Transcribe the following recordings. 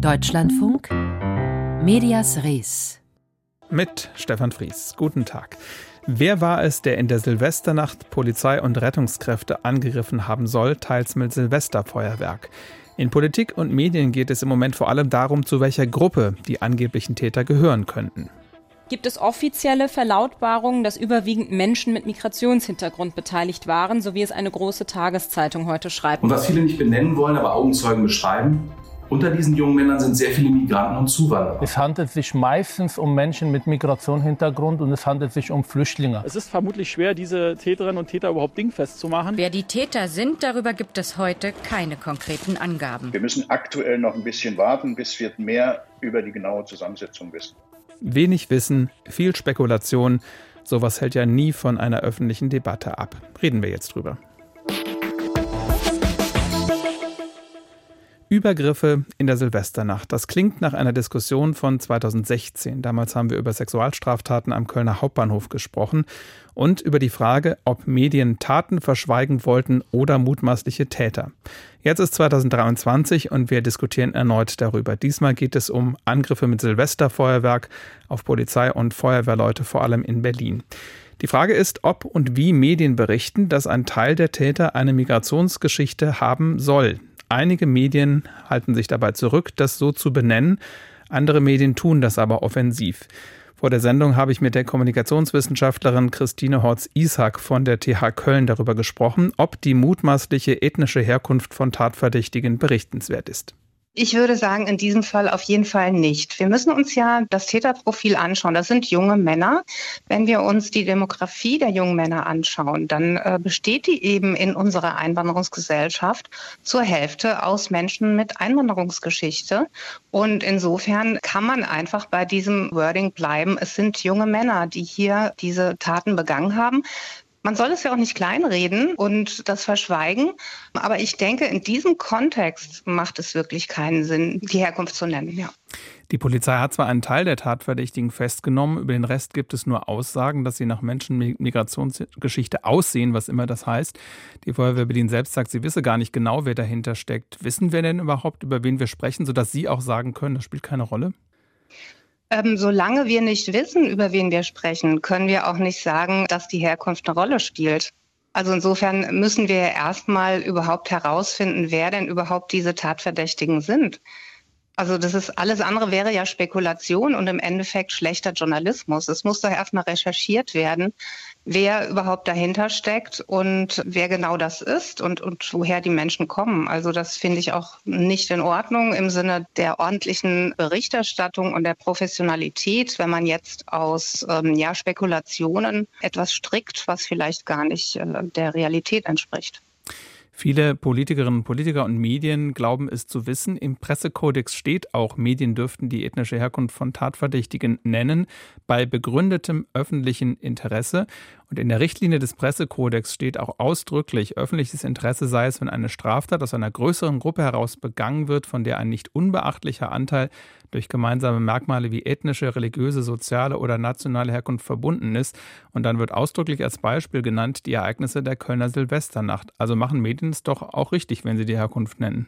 Deutschlandfunk Medias Res mit Stefan Fries. Guten Tag. Wer war es, der in der Silvesternacht Polizei und Rettungskräfte angegriffen haben soll, teils mit Silvesterfeuerwerk? In Politik und Medien geht es im Moment vor allem darum, zu welcher Gruppe die angeblichen Täter gehören könnten. Gibt es offizielle Verlautbarungen, dass überwiegend Menschen mit Migrationshintergrund beteiligt waren, so wie es eine große Tageszeitung heute schreibt? Und was viele nicht benennen wollen, aber Augenzeugen beschreiben, unter diesen jungen Männern sind sehr viele Migranten und Zuwanderer. Es handelt sich meistens um Menschen mit Migrationshintergrund und es handelt sich um Flüchtlinge. Es ist vermutlich schwer, diese Täterinnen und Täter überhaupt dingfest zu machen. Wer die Täter sind, darüber gibt es heute keine konkreten Angaben. Wir müssen aktuell noch ein bisschen warten, bis wir mehr über die genaue Zusammensetzung wissen. Wenig Wissen, viel Spekulation, sowas hält ja nie von einer öffentlichen Debatte ab. Reden wir jetzt drüber. Übergriffe in der Silvesternacht. Das klingt nach einer Diskussion von 2016. Damals haben wir über Sexualstraftaten am Kölner Hauptbahnhof gesprochen und über die Frage, ob Medien Taten verschweigen wollten oder mutmaßliche Täter. Jetzt ist 2023 und wir diskutieren erneut darüber. Diesmal geht es um Angriffe mit Silvesterfeuerwerk auf Polizei und Feuerwehrleute, vor allem in Berlin. Die Frage ist, ob und wie Medien berichten, dass ein Teil der Täter eine Migrationsgeschichte haben soll. Einige Medien halten sich dabei zurück, das so zu benennen. Andere Medien tun das aber offensiv. Vor der Sendung habe ich mit der Kommunikationswissenschaftlerin Christine Horz-Ishak von der TH Köln darüber gesprochen, ob die mutmaßliche ethnische Herkunft von Tatverdächtigen berichtenswert ist. Ich würde sagen, in diesem Fall auf jeden Fall nicht. Wir müssen uns ja das Täterprofil anschauen. Das sind junge Männer. Wenn wir uns die Demografie der jungen Männer anschauen, dann äh, besteht die eben in unserer Einwanderungsgesellschaft zur Hälfte aus Menschen mit Einwanderungsgeschichte. Und insofern kann man einfach bei diesem Wording bleiben. Es sind junge Männer, die hier diese Taten begangen haben. Man soll es ja auch nicht kleinreden und das verschweigen. Aber ich denke, in diesem Kontext macht es wirklich keinen Sinn, die Herkunft zu nennen. Ja. Die Polizei hat zwar einen Teil der Tatverdächtigen festgenommen, über den Rest gibt es nur Aussagen, dass sie nach Menschenmigrationsgeschichte aussehen, was immer das heißt. Die Feuerwehr Berlin selbst sagt, sie wisse gar nicht genau, wer dahinter steckt. Wissen wir denn überhaupt, über wen wir sprechen, sodass Sie auch sagen können, das spielt keine Rolle? Ähm, solange wir nicht wissen, über wen wir sprechen, können wir auch nicht sagen, dass die Herkunft eine Rolle spielt. Also insofern müssen wir erstmal überhaupt herausfinden, wer denn überhaupt diese Tatverdächtigen sind. Also das ist alles andere wäre ja Spekulation und im Endeffekt schlechter Journalismus. Es muss doch erstmal recherchiert werden, wer überhaupt dahinter steckt und wer genau das ist und, und woher die Menschen kommen. Also das finde ich auch nicht in Ordnung im Sinne der ordentlichen Berichterstattung und der Professionalität, wenn man jetzt aus ähm, ja, Spekulationen etwas strickt, was vielleicht gar nicht äh, der Realität entspricht. Viele Politikerinnen Politiker und Medien glauben es zu wissen. Im Pressekodex steht auch, Medien dürften die ethnische Herkunft von Tatverdächtigen nennen, bei begründetem öffentlichen Interesse. Und in der Richtlinie des Pressekodex steht auch ausdrücklich, öffentliches Interesse sei es, wenn eine Straftat aus einer größeren Gruppe heraus begangen wird, von der ein nicht unbeachtlicher Anteil durch gemeinsame Merkmale wie ethnische, religiöse, soziale oder nationale Herkunft verbunden ist. Und dann wird ausdrücklich als Beispiel genannt die Ereignisse der Kölner Silvesternacht. Also machen Medien es doch auch richtig, wenn sie die Herkunft nennen.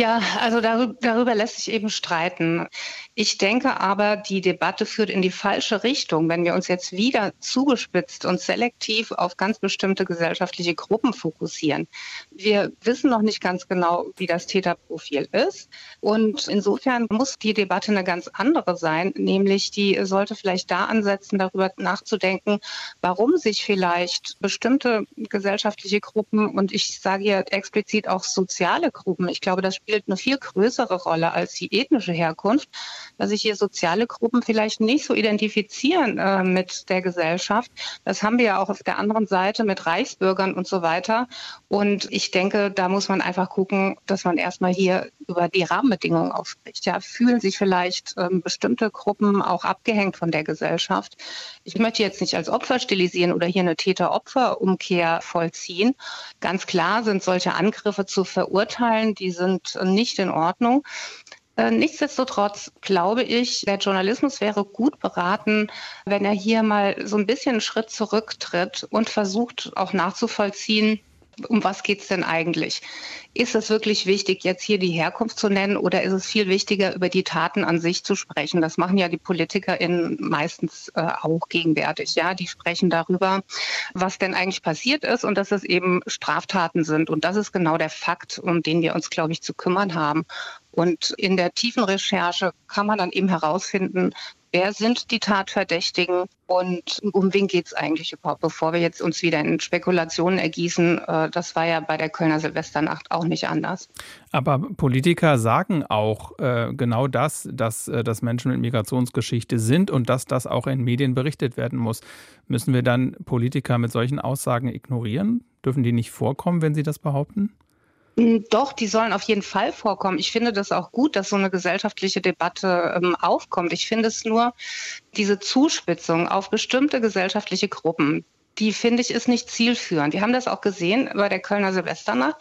Ja, also darüber, darüber, lässt sich eben streiten. Ich denke aber, die Debatte führt in die falsche Richtung, wenn wir uns jetzt wieder zugespitzt und selektiv auf ganz bestimmte gesellschaftliche Gruppen fokussieren. Wir wissen noch nicht ganz genau, wie das Täterprofil ist. Und insofern muss die Debatte eine ganz andere sein, nämlich die sollte vielleicht da ansetzen, darüber nachzudenken, warum sich vielleicht bestimmte gesellschaftliche Gruppen und ich sage hier explizit auch soziale Gruppen, ich glaube, das spielt eine viel größere Rolle als die ethnische Herkunft, dass sich hier soziale Gruppen vielleicht nicht so identifizieren äh, mit der Gesellschaft. Das haben wir ja auch auf der anderen Seite mit Reichsbürgern und so weiter. Und ich denke, da muss man einfach gucken, dass man erstmal hier über die Rahmenbedingungen aufspricht. Ja, fühlen sich vielleicht ähm, bestimmte Gruppen auch abgehängt von der Gesellschaft. Ich möchte jetzt nicht als Opfer stilisieren oder hier eine Täter-Opfer-Umkehr vollziehen. Ganz klar sind solche Angriffe zu verurteilen. Die sind nicht in Ordnung. Äh, nichtsdestotrotz glaube ich, der Journalismus wäre gut beraten, wenn er hier mal so ein bisschen einen Schritt zurücktritt und versucht auch nachzuvollziehen, um was geht es denn eigentlich? Ist es wirklich wichtig, jetzt hier die Herkunft zu nennen oder ist es viel wichtiger, über die Taten an sich zu sprechen? Das machen ja die PolitikerInnen meistens äh, auch gegenwärtig. Ja, die sprechen darüber, was denn eigentlich passiert ist und dass es eben Straftaten sind. Und das ist genau der Fakt, um den wir uns, glaube ich, zu kümmern haben. Und in der tiefen Recherche kann man dann eben herausfinden, wer sind die Tatverdächtigen und um wen geht es eigentlich überhaupt, bevor wir jetzt uns wieder in Spekulationen ergießen. Äh, das war ja bei der Kölner Silvesternacht auch nicht anders. Aber Politiker sagen auch äh, genau das, dass äh, das Menschen mit Migrationsgeschichte sind und dass das auch in Medien berichtet werden muss. Müssen wir dann Politiker mit solchen Aussagen ignorieren? Dürfen die nicht vorkommen, wenn sie das behaupten? Hm, doch, die sollen auf jeden Fall vorkommen. Ich finde das auch gut, dass so eine gesellschaftliche Debatte ähm, aufkommt. Ich finde es nur, diese Zuspitzung auf bestimmte gesellschaftliche Gruppen, die finde ich ist nicht zielführend. Wir haben das auch gesehen bei der Kölner Silvesternacht.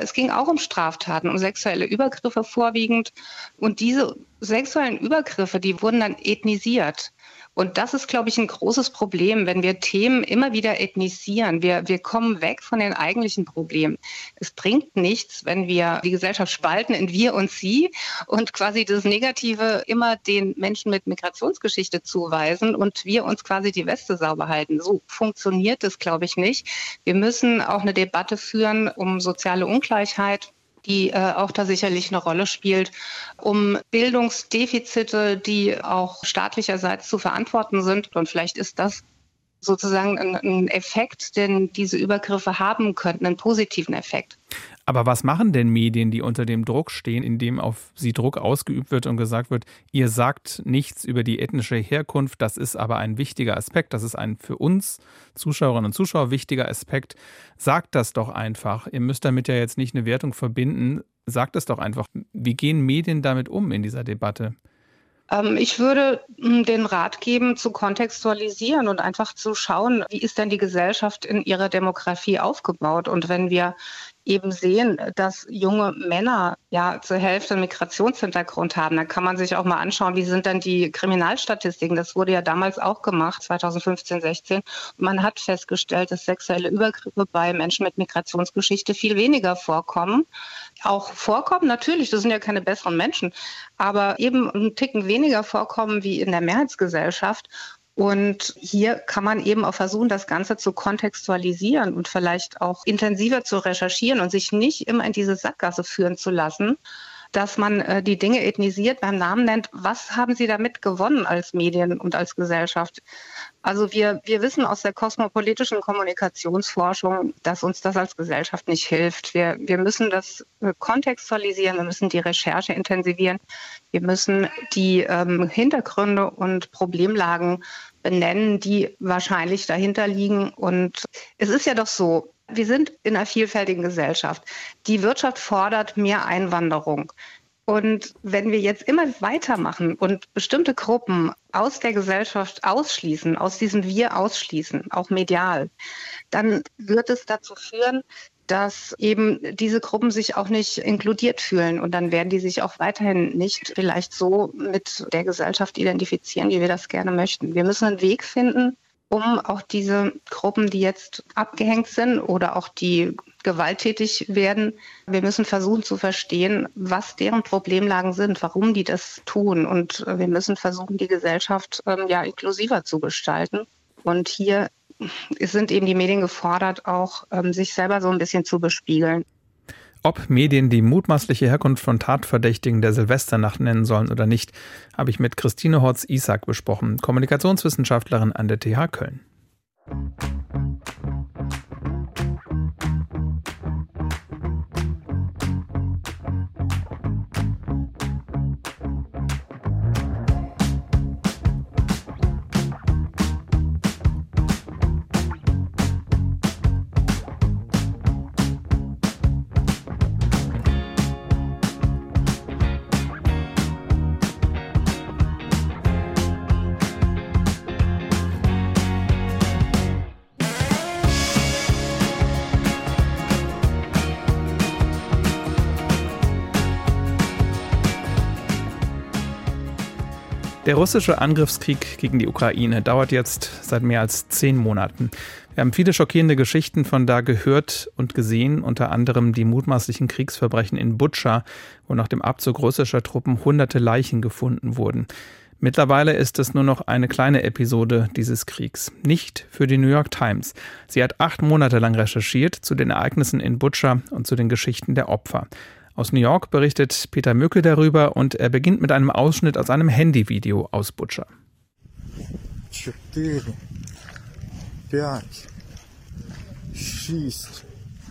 Es ging auch um Straftaten, um sexuelle Übergriffe vorwiegend. Und diese sexuellen Übergriffe, die wurden dann ethnisiert. Und das ist, glaube ich, ein großes Problem, wenn wir Themen immer wieder ethnisieren. Wir, wir kommen weg von den eigentlichen Problemen. Es bringt nichts, wenn wir die Gesellschaft spalten in wir und sie und quasi das Negative immer den Menschen mit Migrationsgeschichte zuweisen und wir uns quasi die Weste sauber halten. So funktioniert es, glaube ich, nicht. Wir müssen auch eine Debatte führen um soziale Ungleichheit die äh, auch da sicherlich eine Rolle spielt, um Bildungsdefizite, die auch staatlicherseits zu verantworten sind. Und vielleicht ist das sozusagen ein, ein Effekt, den diese Übergriffe haben könnten, einen positiven Effekt. Aber was machen denn Medien, die unter dem Druck stehen, in dem auf sie Druck ausgeübt wird und gesagt wird, ihr sagt nichts über die ethnische Herkunft, das ist aber ein wichtiger Aspekt, das ist ein für uns Zuschauerinnen und Zuschauer wichtiger Aspekt. Sagt das doch einfach. Ihr müsst damit ja jetzt nicht eine Wertung verbinden. Sagt es doch einfach. Wie gehen Medien damit um in dieser Debatte? Ähm, ich würde hm, den Rat geben, zu kontextualisieren und einfach zu schauen, wie ist denn die Gesellschaft in ihrer Demografie aufgebaut. Und wenn wir eben sehen, dass junge Männer ja zur Hälfte Migrationshintergrund haben. Da kann man sich auch mal anschauen, wie sind denn die Kriminalstatistiken. Das wurde ja damals auch gemacht, 2015, 16. man hat festgestellt, dass sexuelle Übergriffe bei Menschen mit Migrationsgeschichte viel weniger vorkommen. Auch vorkommen, natürlich, das sind ja keine besseren Menschen, aber eben einen Ticken weniger vorkommen wie in der Mehrheitsgesellschaft. Und hier kann man eben auch versuchen, das Ganze zu kontextualisieren und vielleicht auch intensiver zu recherchieren und sich nicht immer in diese Sackgasse führen zu lassen, dass man äh, die Dinge ethnisiert, beim Namen nennt. Was haben Sie damit gewonnen als Medien und als Gesellschaft? Also wir, wir wissen aus der kosmopolitischen Kommunikationsforschung, dass uns das als Gesellschaft nicht hilft. Wir, wir müssen das äh, kontextualisieren, wir müssen die Recherche intensivieren, wir müssen die ähm, Hintergründe und Problemlagen benennen, die wahrscheinlich dahinter liegen. Und es ist ja doch so, wir sind in einer vielfältigen Gesellschaft. Die Wirtschaft fordert mehr Einwanderung. Und wenn wir jetzt immer weitermachen und bestimmte Gruppen aus der Gesellschaft ausschließen, aus diesem Wir ausschließen, auch medial, dann wird es dazu führen, dass eben diese Gruppen sich auch nicht inkludiert fühlen und dann werden die sich auch weiterhin nicht vielleicht so mit der Gesellschaft identifizieren, wie wir das gerne möchten. Wir müssen einen Weg finden, um auch diese Gruppen, die jetzt abgehängt sind oder auch die gewalttätig werden, wir müssen versuchen zu verstehen, was deren Problemlagen sind, warum die das tun. Und wir müssen versuchen, die Gesellschaft ähm, ja inklusiver zu gestalten. Und hier sind eben die Medien gefordert, auch ähm, sich selber so ein bisschen zu bespiegeln. Ob Medien die mutmaßliche Herkunft von Tatverdächtigen der Silvesternacht nennen sollen oder nicht, habe ich mit Christine Horz-Isak besprochen, Kommunikationswissenschaftlerin an der TH Köln. Der russische Angriffskrieg gegen die Ukraine dauert jetzt seit mehr als zehn Monaten. Wir haben viele schockierende Geschichten von da gehört und gesehen, unter anderem die mutmaßlichen Kriegsverbrechen in Butscha, wo nach dem Abzug russischer Truppen hunderte Leichen gefunden wurden. Mittlerweile ist es nur noch eine kleine Episode dieses Kriegs. Nicht für die New York Times. Sie hat acht Monate lang recherchiert zu den Ereignissen in Butscha und zu den Geschichten der Opfer. Aus New York berichtet Peter Mücke darüber und er beginnt mit einem Ausschnitt aus einem Handyvideo aus Butscha.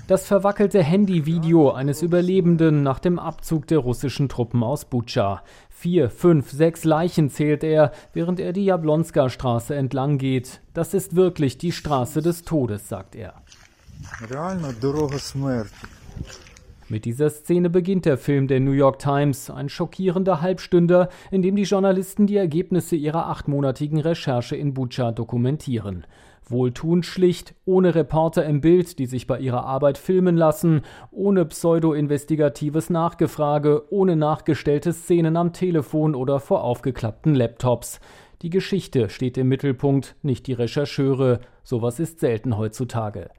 Das verwackelte Handyvideo eines Überlebenden nach dem Abzug der russischen Truppen aus Butscha. Vier, fünf, sechs Leichen zählt er, während er die Jablonska-Straße entlang geht. Das ist wirklich die Straße des Todes, sagt er. Mit dieser Szene beginnt der Film der New York Times, ein schockierender Halbstünder, in dem die Journalisten die Ergebnisse ihrer achtmonatigen Recherche in Bucha dokumentieren. Wohltuend schlicht, ohne Reporter im Bild, die sich bei ihrer Arbeit filmen lassen, ohne pseudo-investigatives Nachgefrage, ohne nachgestellte Szenen am Telefon oder vor aufgeklappten Laptops. Die Geschichte steht im Mittelpunkt, nicht die Rechercheure. Sowas ist selten heutzutage.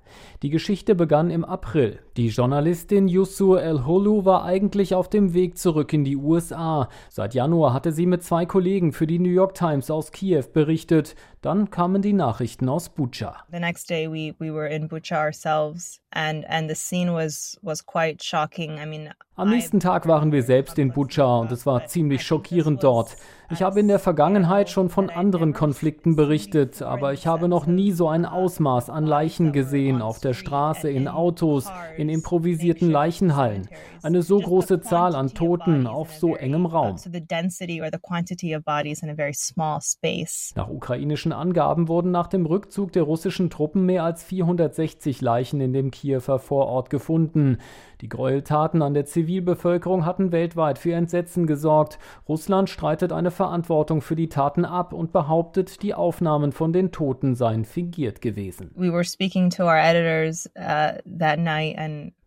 Die Geschichte begann im April. Die Journalistin Yusur El-Holu war eigentlich auf dem Weg zurück in die USA. Seit Januar hatte sie mit zwei Kollegen für die New York Times aus Kiew berichtet. Dann kamen die Nachrichten aus Bucha. The next day we we were in Bucha ourselves and and the scene was was quite shocking. I mean, am nächsten Tag waren wir selbst in Bucha und es war ziemlich schockierend dort. Ich habe in der Vergangenheit schon von anderen Konflikten berichtet, aber ich habe noch nie so ein Ausmaß an Leichen gesehen auf der Straße, in Autos, in improvisierten Leichenhallen. Eine so große Zahl an Toten auf so engem Raum. Nach ukrainischen Angaben wurden nach dem Rückzug der russischen Truppen mehr als 460 Leichen in dem Kiewer Vorort gefunden. Die Gräueltaten an der Zivilbevölkerung hatten weltweit für Entsetzen gesorgt. Russland streitet eine Verantwortung für die Taten ab und behauptet, die Aufnahmen von den Toten seien fingiert gewesen. Our editors uh,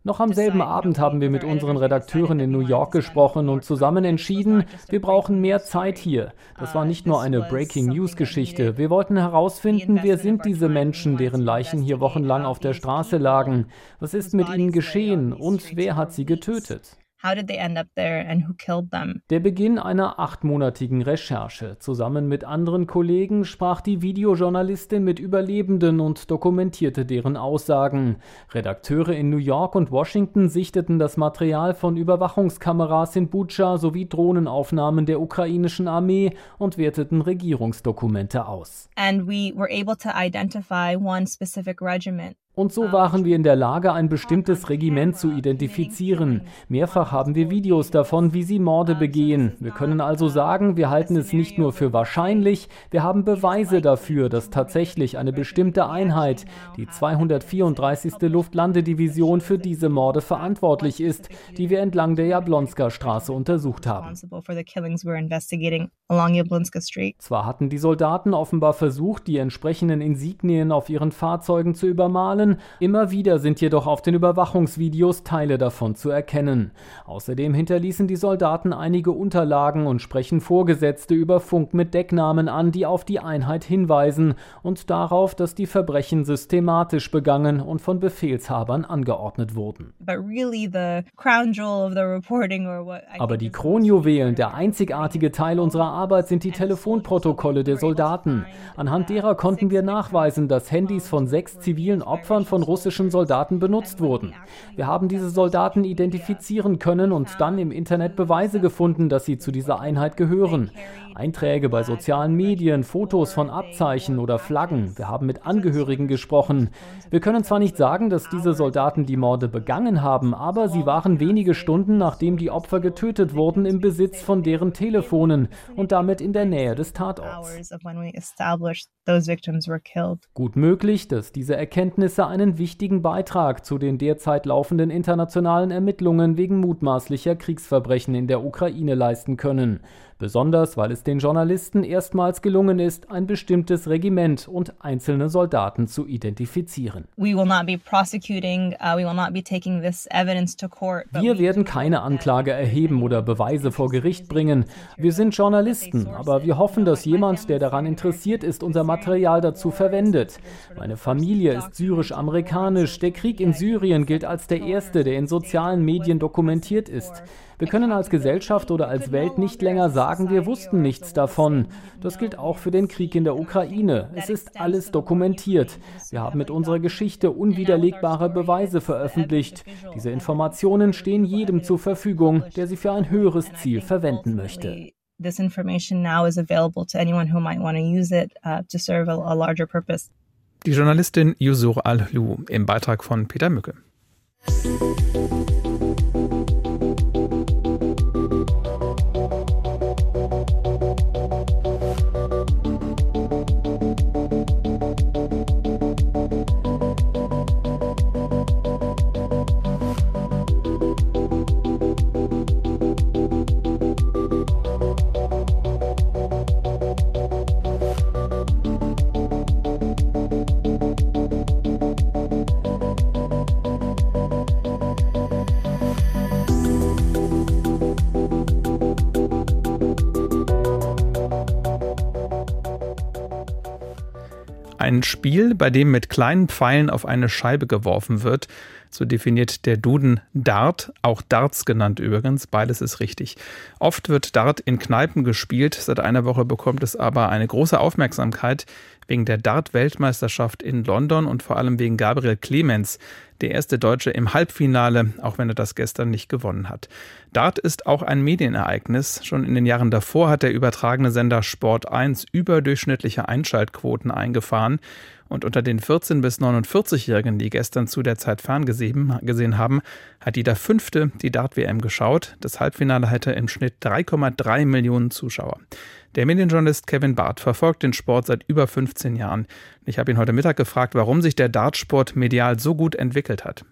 noch am selben Abend haben wir mit unseren Redakteuren in New York gesprochen und zusammen entschieden, wir brauchen mehr Zeit hier. Das war nicht nur eine Breaking News Geschichte. Wir wollten herausfinden, wer sind diese Menschen, deren Leichen hier wochenlang auf der Straße lagen? Was ist mit ihnen geschehen und wer hat sie getötet? How did they end up there and who killed them? Der Beginn einer achtmonatigen Recherche. Zusammen mit anderen Kollegen sprach die Videojournalistin mit Überlebenden und dokumentierte deren Aussagen. Redakteure in New York und Washington sichteten das Material von Überwachungskameras in Bucha sowie Drohnenaufnahmen der ukrainischen Armee und werteten Regierungsdokumente aus. And we were able to identify one specific regiment. Und so waren wir in der Lage, ein bestimmtes Regiment zu identifizieren. Mehrfach haben wir Videos davon, wie sie Morde begehen. Wir können also sagen, wir halten es nicht nur für wahrscheinlich, wir haben Beweise dafür, dass tatsächlich eine bestimmte Einheit, die 234. Luftlandedivision, für diese Morde verantwortlich ist, die wir entlang der Jablonska Straße untersucht haben. Zwar hatten die Soldaten offenbar versucht, die entsprechenden Insignien auf ihren Fahrzeugen zu übermalen, Personen. Immer wieder sind jedoch auf den Überwachungsvideos Teile davon zu erkennen. Außerdem hinterließen die Soldaten einige Unterlagen und sprechen Vorgesetzte über Funk mit Decknamen an, die auf die Einheit hinweisen und darauf, dass die Verbrechen systematisch begangen und von Befehlshabern angeordnet wurden. Aber die Kronjuwelen, der einzigartige Teil unserer Arbeit sind die Telefonprotokolle der Soldaten. Anhand derer konnten wir nachweisen, dass Handys von sechs zivilen Opfern Opfern von russischen Soldaten benutzt wurden. Wir haben diese Soldaten identifizieren können und dann im Internet Beweise gefunden, dass sie zu dieser Einheit gehören. Einträge bei sozialen Medien, Fotos von Abzeichen oder Flaggen. Wir haben mit Angehörigen gesprochen. Wir können zwar nicht sagen, dass diese Soldaten die Morde begangen haben, aber sie waren wenige Stunden nachdem die Opfer getötet wurden im Besitz von deren Telefonen und damit in der Nähe des Tatorts. Gut möglich, dass diese Erkenntnisse einen wichtigen Beitrag zu den derzeit laufenden internationalen Ermittlungen wegen mutmaßlicher Kriegsverbrechen in der Ukraine leisten können. Besonders, weil es den Journalisten erstmals gelungen ist, ein bestimmtes Regiment und einzelne Soldaten zu identifizieren. Uh. Wir werden keine Anklage erheben oder Beweise vor Gericht bringen. Wir sind Journalisten, aber wir hoffen, dass jemand, der daran interessiert ist, unser Material dazu verwendet. Meine Familie ist syrisch-amerikanisch. Der Krieg in Syrien gilt als der erste, der in sozialen Medien dokumentiert ist. Wir können als Gesellschaft oder als Welt nicht länger sagen, wir wussten nichts davon. Das gilt auch für den Krieg in der Ukraine. Es ist alles dokumentiert. Wir haben mit unserer Geschichte unwiderlegbare Beweise veröffentlicht. Diese Informationen stehen jedem zur Verfügung, der sie für ein höheres Ziel verwenden möchte. This information now is available to anyone who might want to use it uh, to serve a, a larger purpose. Die Journalistin Yusur Al-Lu im Beitrag von Peter Mücke. Ein Spiel, bei dem mit kleinen Pfeilen auf eine Scheibe geworfen wird. So definiert der Duden Dart, auch Darts genannt übrigens, beides ist richtig. Oft wird Dart in Kneipen gespielt, seit einer Woche bekommt es aber eine große Aufmerksamkeit wegen der Dart-Weltmeisterschaft in London und vor allem wegen Gabriel Clemens, der erste Deutsche im Halbfinale, auch wenn er das gestern nicht gewonnen hat. Dart ist auch ein Medienereignis. Schon in den Jahren davor hat der übertragene Sender Sport 1 überdurchschnittliche Einschaltquoten eingefahren. Und unter den 14- bis 49-Jährigen, die gestern zu der Zeit ferngesehen haben, hat jeder Fünfte die Dart-WM geschaut. Das Halbfinale hatte im Schnitt 3,3 Millionen Zuschauer. Der Medienjournalist Kevin Barth verfolgt den Sport seit über 15 Jahren. Ich habe ihn heute Mittag gefragt, warum sich der Dartsport medial so gut entwickelt hat.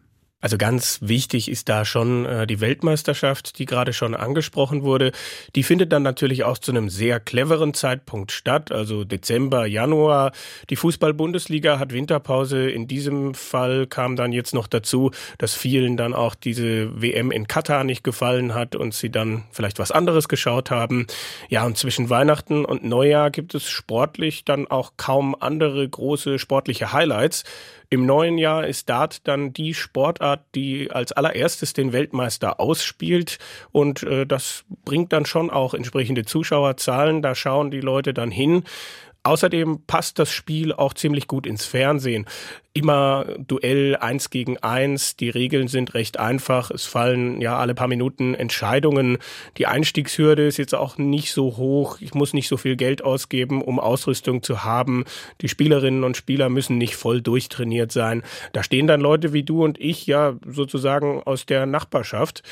Also ganz wichtig ist da schon äh, die Weltmeisterschaft, die gerade schon angesprochen wurde. Die findet dann natürlich auch zu einem sehr cleveren Zeitpunkt statt, also Dezember, Januar. Die Fußball-Bundesliga hat Winterpause. In diesem Fall kam dann jetzt noch dazu, dass vielen dann auch diese WM in Katar nicht gefallen hat und sie dann vielleicht was anderes geschaut haben. Ja, und zwischen Weihnachten und Neujahr gibt es sportlich dann auch kaum andere große sportliche Highlights. Im neuen Jahr ist Dart dann die Sportart, die als allererstes den Weltmeister ausspielt und äh, das bringt dann schon auch entsprechende Zuschauerzahlen. Da schauen die Leute dann hin. Außerdem passt das Spiel auch ziemlich gut ins Fernsehen immer Duell eins gegen eins. Die Regeln sind recht einfach. Es fallen ja alle paar Minuten Entscheidungen. Die Einstiegshürde ist jetzt auch nicht so hoch. Ich muss nicht so viel Geld ausgeben, um Ausrüstung zu haben. Die Spielerinnen und Spieler müssen nicht voll durchtrainiert sein. Da stehen dann Leute wie du und ich ja sozusagen aus der Nachbarschaft.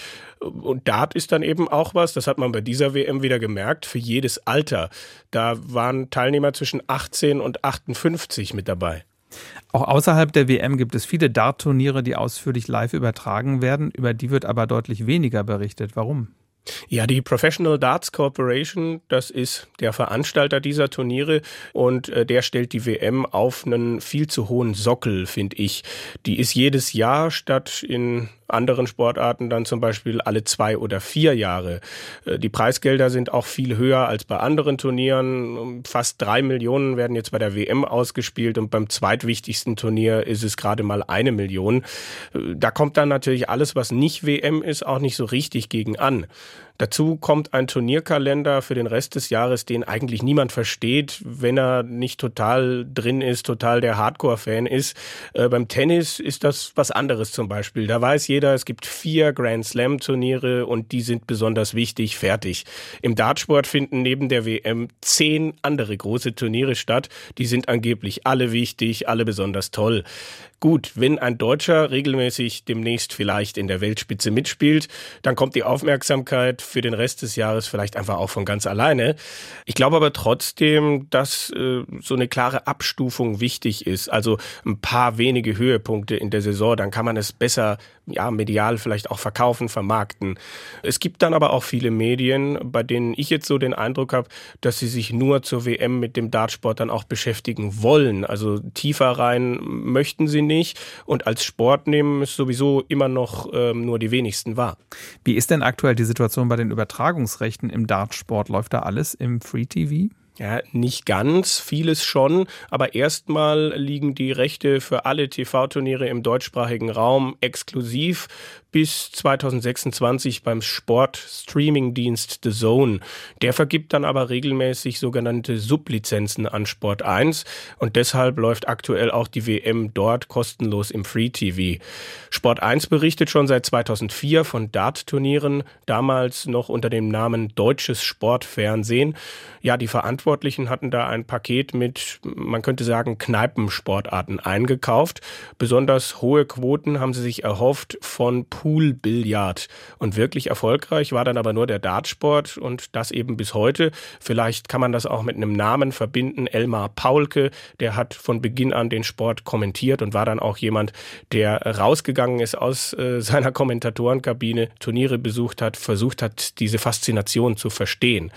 Und Dart ist dann eben auch was, das hat man bei dieser WM wieder gemerkt, für jedes Alter. Da waren Teilnehmer zwischen 18 und 58 mit dabei. Auch außerhalb der WM gibt es viele Dart-Turniere, die ausführlich live übertragen werden. Über die wird aber deutlich weniger berichtet. Warum? Ja, die Professional Darts Corporation, das ist der Veranstalter dieser Turniere und äh, der stellt die WM auf einen viel zu hohen Sockel, finde ich. Die ist jedes Jahr statt in anderen Sportarten dann zum Beispiel alle zwei oder vier Jahre. Äh, die Preisgelder sind auch viel höher als bei anderen Turnieren. Fast drei Millionen werden jetzt bei der WM ausgespielt und beim zweitwichtigsten Turnier ist es gerade mal eine Million. Äh, da kommt dann natürlich alles, was nicht WM ist, auch nicht so richtig gegen an. Dazu kommt ein Turnierkalender für den Rest des Jahres, den eigentlich niemand versteht, wenn er nicht total drin ist, total der Hardcore-Fan ist. Äh, beim Tennis ist das was anderes zum Beispiel. Da weiß jeder, es gibt vier Grand Slam-Turniere und die sind besonders wichtig, fertig. Im Dartsport finden neben der WM zehn andere große Turniere statt. Die sind angeblich alle wichtig, alle besonders toll. Gut, wenn ein Deutscher regelmäßig demnächst vielleicht in der Weltspitze mitspielt, dann kommt die Aufmerksamkeit für den Rest des Jahres vielleicht einfach auch von ganz alleine. Ich glaube aber trotzdem, dass äh, so eine klare Abstufung wichtig ist. Also ein paar wenige Höhepunkte in der Saison, dann kann man es besser ja, medial vielleicht auch verkaufen, vermarkten. Es gibt dann aber auch viele Medien, bei denen ich jetzt so den Eindruck habe, dass sie sich nur zur WM mit dem Dartsport dann auch beschäftigen wollen. Also tiefer rein möchten sie und als Sport nehmen es sowieso immer noch ähm, nur die wenigsten wahr. Wie ist denn aktuell die Situation bei den Übertragungsrechten im Dartsport? Läuft da alles im Free TV? Ja, nicht ganz, vieles schon, aber erstmal liegen die Rechte für alle TV-Turniere im deutschsprachigen Raum exklusiv bis 2026 beim Sport-Streaming-Dienst The Zone. Der vergibt dann aber regelmäßig sogenannte Sublizenzen an Sport 1 und deshalb läuft aktuell auch die WM dort kostenlos im Free TV. Sport 1 berichtet schon seit 2004 von Dart-Turnieren, damals noch unter dem Namen Deutsches Sportfernsehen. Ja, die Verantwortlichen hatten da ein Paket mit, man könnte sagen, Kneipensportarten eingekauft. Besonders hohe Quoten haben sie sich erhofft von Poolbillard. Und wirklich erfolgreich war dann aber nur der Dartsport und das eben bis heute. Vielleicht kann man das auch mit einem Namen verbinden. Elmar Paulke, der hat von Beginn an den Sport kommentiert und war dann auch jemand, der rausgegangen ist aus äh, seiner Kommentatorenkabine, Turniere besucht hat, versucht hat, diese Faszination zu verstehen.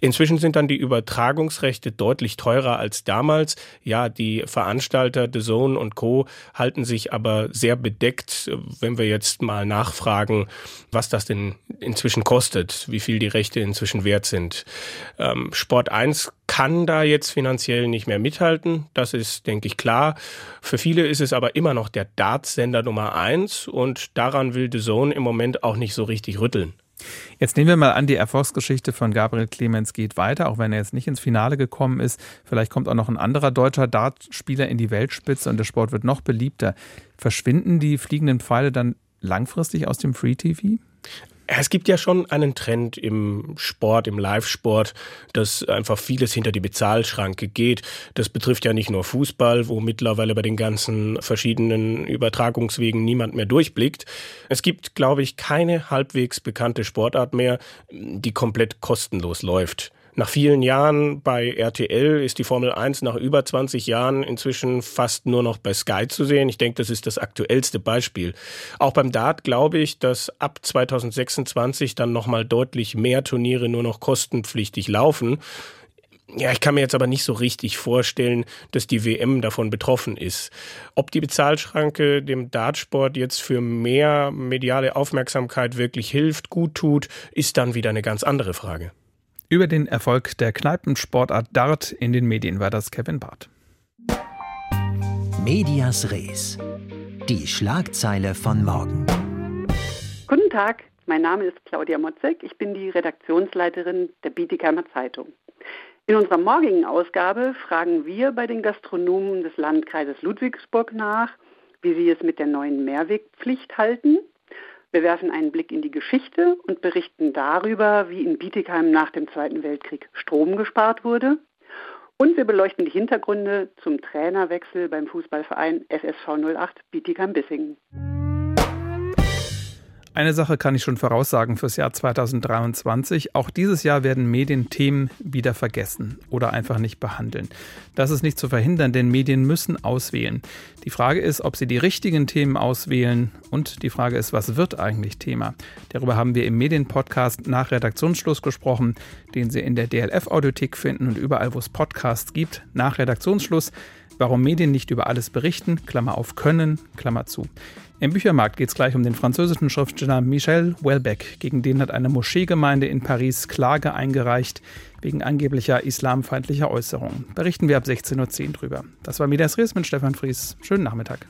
Inzwischen sind dann die Übertragungsrechte deutlich teurer als damals. Ja, die Veranstalter, The Zone und Co. halten sich aber sehr bedeckt, wenn wir jetzt mal nachfragen, was das denn inzwischen kostet, wie viel die Rechte inzwischen wert sind. Ähm, Sport 1 kann da jetzt finanziell nicht mehr mithalten. Das ist, denke ich, klar. Für viele ist es aber immer noch der Dartsender Nummer 1 und daran will The Zone im Moment auch nicht so richtig rütteln. Jetzt nehmen wir mal an, die Erfolgsgeschichte von Gabriel Clemens geht weiter, auch wenn er jetzt nicht ins Finale gekommen ist. Vielleicht kommt auch noch ein anderer deutscher Dartspieler in die Weltspitze und der Sport wird noch beliebter. Verschwinden die fliegenden Pfeile dann langfristig aus dem Free TV? Es gibt ja schon einen Trend im Sport, im Live-Sport, dass einfach vieles hinter die Bezahlschranke geht. Das betrifft ja nicht nur Fußball, wo mittlerweile bei den ganzen verschiedenen Übertragungswegen niemand mehr durchblickt. Es gibt, glaube ich, keine halbwegs bekannte Sportart mehr, die komplett kostenlos läuft. Nach vielen Jahren bei RTL ist die Formel 1 nach über 20 Jahren inzwischen fast nur noch bei Sky zu sehen. Ich denke, das ist das aktuellste Beispiel. Auch beim Dart glaube ich, dass ab 2026 dann nochmal deutlich mehr Turniere nur noch kostenpflichtig laufen. Ja, ich kann mir jetzt aber nicht so richtig vorstellen, dass die WM davon betroffen ist. Ob die Bezahlschranke dem Dartsport jetzt für mehr mediale Aufmerksamkeit wirklich hilft, gut tut, ist dann wieder eine ganz andere Frage. Über den Erfolg der Kneipensportart Dart in den Medien war das Kevin Barth. Medias Res. Die Schlagzeile von morgen. Guten Tag, mein Name ist Claudia Motzek. Ich bin die Redaktionsleiterin der Bietigheimer Zeitung. In unserer morgigen Ausgabe fragen wir bei den Gastronomen des Landkreises Ludwigsburg nach, wie sie es mit der neuen Mehrwegpflicht halten wir werfen einen Blick in die Geschichte und berichten darüber, wie in Bietigheim nach dem Zweiten Weltkrieg Strom gespart wurde. Und wir beleuchten die Hintergründe zum Trainerwechsel beim Fußballverein FSV 08 Bietigheim-Bissingen. Eine Sache kann ich schon voraussagen fürs Jahr 2023. Auch dieses Jahr werden Medien Themen wieder vergessen oder einfach nicht behandeln. Das ist nicht zu verhindern, denn Medien müssen auswählen. Die Frage ist, ob sie die richtigen Themen auswählen und die Frage ist, was wird eigentlich Thema? Darüber haben wir im Medienpodcast nach Redaktionsschluss gesprochen, den Sie in der DLF-Audiothek finden und überall, wo es Podcasts gibt, nach Redaktionsschluss. Warum Medien nicht über alles berichten, Klammer auf können, Klammer zu. Im Büchermarkt geht es gleich um den französischen Schriftsteller Michel Houellebecq. Gegen den hat eine Moscheegemeinde in Paris Klage eingereicht wegen angeblicher islamfeindlicher Äußerungen. Berichten wir ab 16.10 Uhr drüber. Das war Midas Ries mit Stefan Fries. Schönen Nachmittag.